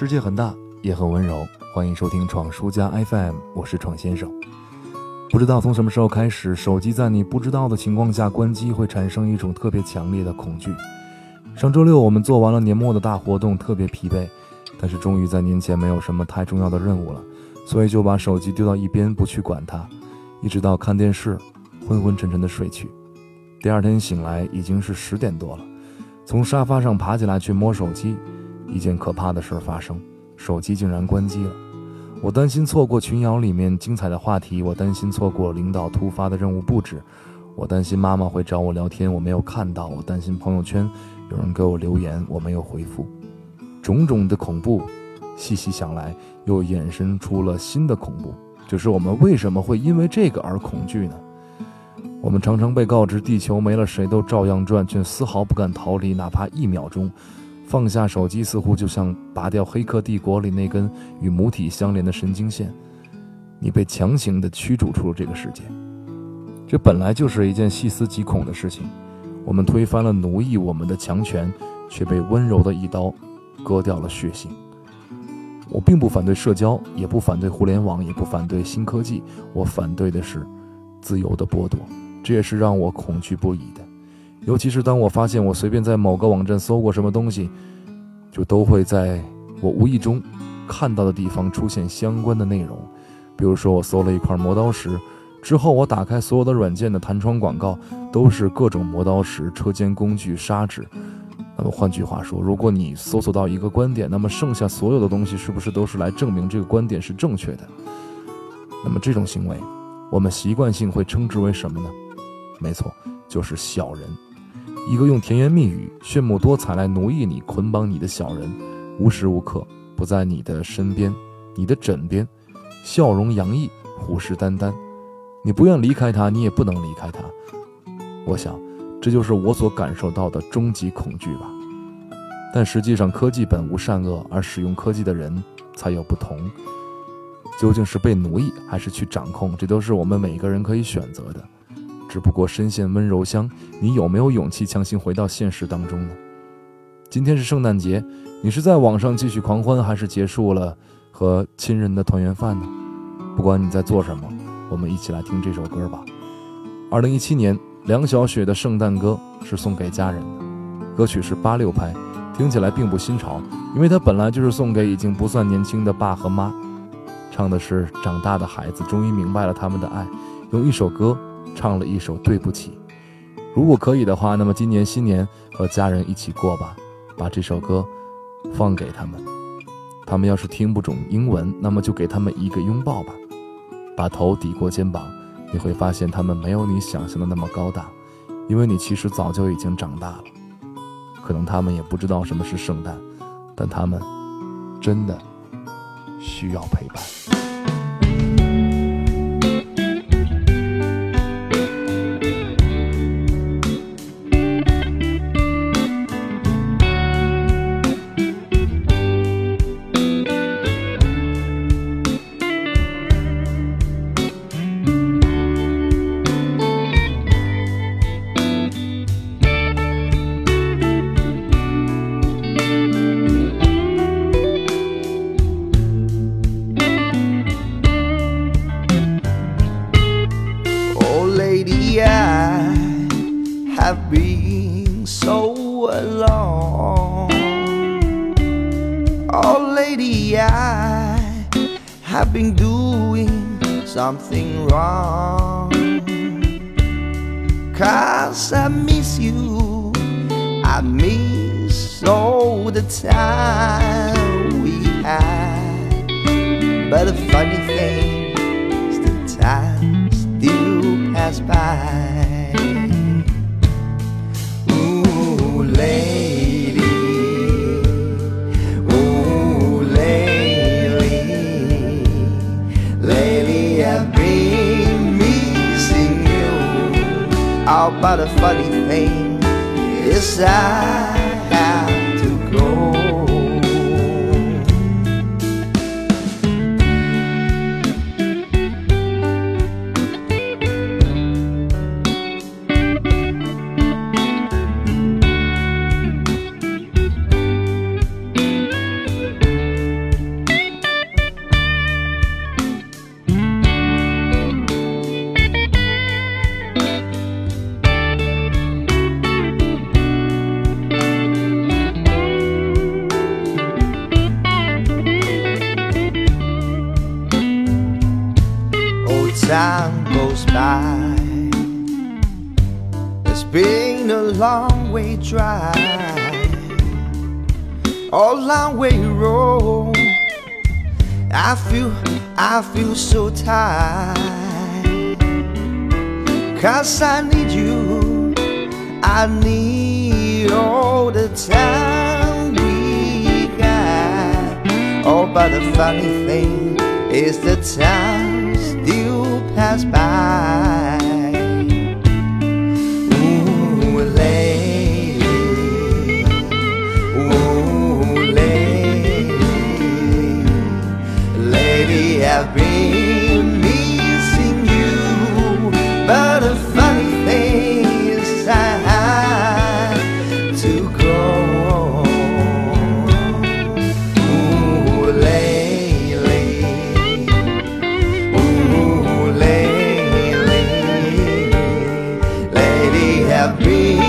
世界很大，也很温柔。欢迎收听闯书家 FM，我是闯先生。不知道从什么时候开始，手机在你不知道的情况下关机，会产生一种特别强烈的恐惧。上周六我们做完了年末的大活动，特别疲惫，但是终于在年前没有什么太重要的任务了，所以就把手机丢到一边，不去管它，一直到看电视，昏昏沉沉的睡去。第二天醒来已经是十点多了，从沙发上爬起来去摸手机。一件可怕的事发生，手机竟然关机了。我担心错过群聊里面精彩的话题，我担心错过领导突发的任务布置，我担心妈妈会找我聊天，我没有看到；我担心朋友圈有人给我留言，我没有回复。种种的恐怖，细细想来，又衍生出了新的恐怖，就是我们为什么会因为这个而恐惧呢？我们常常被告知地球没了谁都照样转，却丝毫不敢逃离，哪怕一秒钟。放下手机，似乎就像拔掉《黑客帝国》里那根与母体相连的神经线，你被强行的驱逐出了这个世界。这本来就是一件细思极恐的事情。我们推翻了奴役我们的强权，却被温柔的一刀割掉了血性。我并不反对社交，也不反对互联网，也不反对新科技，我反对的是自由的剥夺。这也是让我恐惧不已的。尤其是当我发现我随便在某个网站搜过什么东西，就都会在我无意中看到的地方出现相关的内容。比如说，我搜了一块磨刀石，之后我打开所有的软件的弹窗广告都是各种磨刀石、车间工具、砂纸。那么换句话说，如果你搜索到一个观点，那么剩下所有的东西是不是都是来证明这个观点是正确的？那么这种行为，我们习惯性会称之为什么呢？没错，就是小人。一个用甜言蜜语、炫目多彩来奴役你、捆绑你的小人，无时无刻不在你的身边、你的枕边，笑容洋溢，虎视眈眈。你不愿离开他，你也不能离开他。我想，这就是我所感受到的终极恐惧吧。但实际上，科技本无善恶，而使用科技的人才有不同。究竟是被奴役，还是去掌控，这都是我们每个人可以选择的。只不过深陷温柔乡，你有没有勇气强行回到现实当中呢？今天是圣诞节，你是在网上继续狂欢，还是结束了和亲人的团圆饭呢？不管你在做什么，我们一起来听这首歌吧。二零一七年，梁晓雪的圣诞歌是送给家人的，歌曲是八六拍，听起来并不新潮，因为它本来就是送给已经不算年轻的爸和妈，唱的是长大的孩子终于明白了他们的爱，用一首歌。唱了一首《对不起》，如果可以的话，那么今年新年和家人一起过吧，把这首歌放给他们。他们要是听不懂英文，那么就给他们一个拥抱吧，把头抵过肩膀，你会发现他们没有你想象的那么高大，因为你其实早就已经长大了。可能他们也不知道什么是圣诞，但他们真的需要陪伴。Have been so alone. Oh, lady, I have been doing something wrong. Cause I miss you, I miss all the time we had. But the funny thing is, the time still pass by. about a funny thing. Yes, I. side. It's been a long way drive, a long way road. I feel, I feel so tired. Cause I need you, I need all the time we got. Oh, but the funny thing is the time pass by. be.